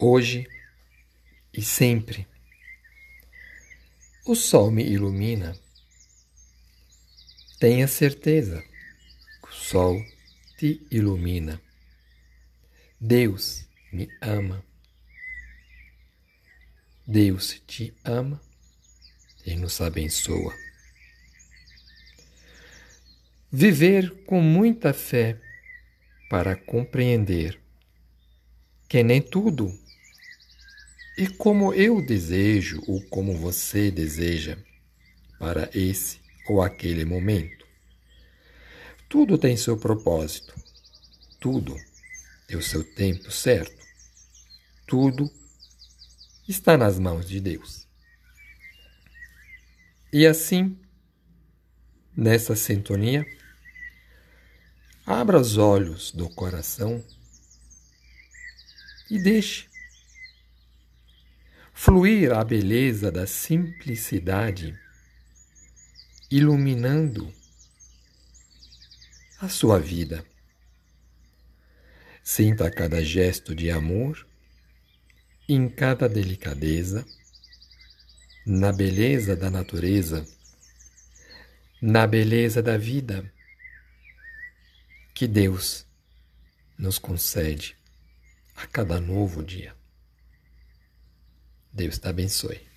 hoje e sempre. O sol me ilumina. Tenha certeza que o sol te ilumina. Deus me ama. Deus te ama e nos abençoa. Viver com muita fé para compreender que nem tudo e como eu desejo ou como você deseja para esse ou aquele momento. Tudo tem seu propósito, tudo é o seu tempo certo, tudo está nas mãos de Deus. E assim, nessa sintonia, abra os olhos do coração e deixe fluir a beleza da simplicidade, iluminando a sua vida. Sinta cada gesto de amor, em cada delicadeza, na beleza da natureza, na beleza da vida que Deus nos concede a cada novo dia. Deus te abençoe.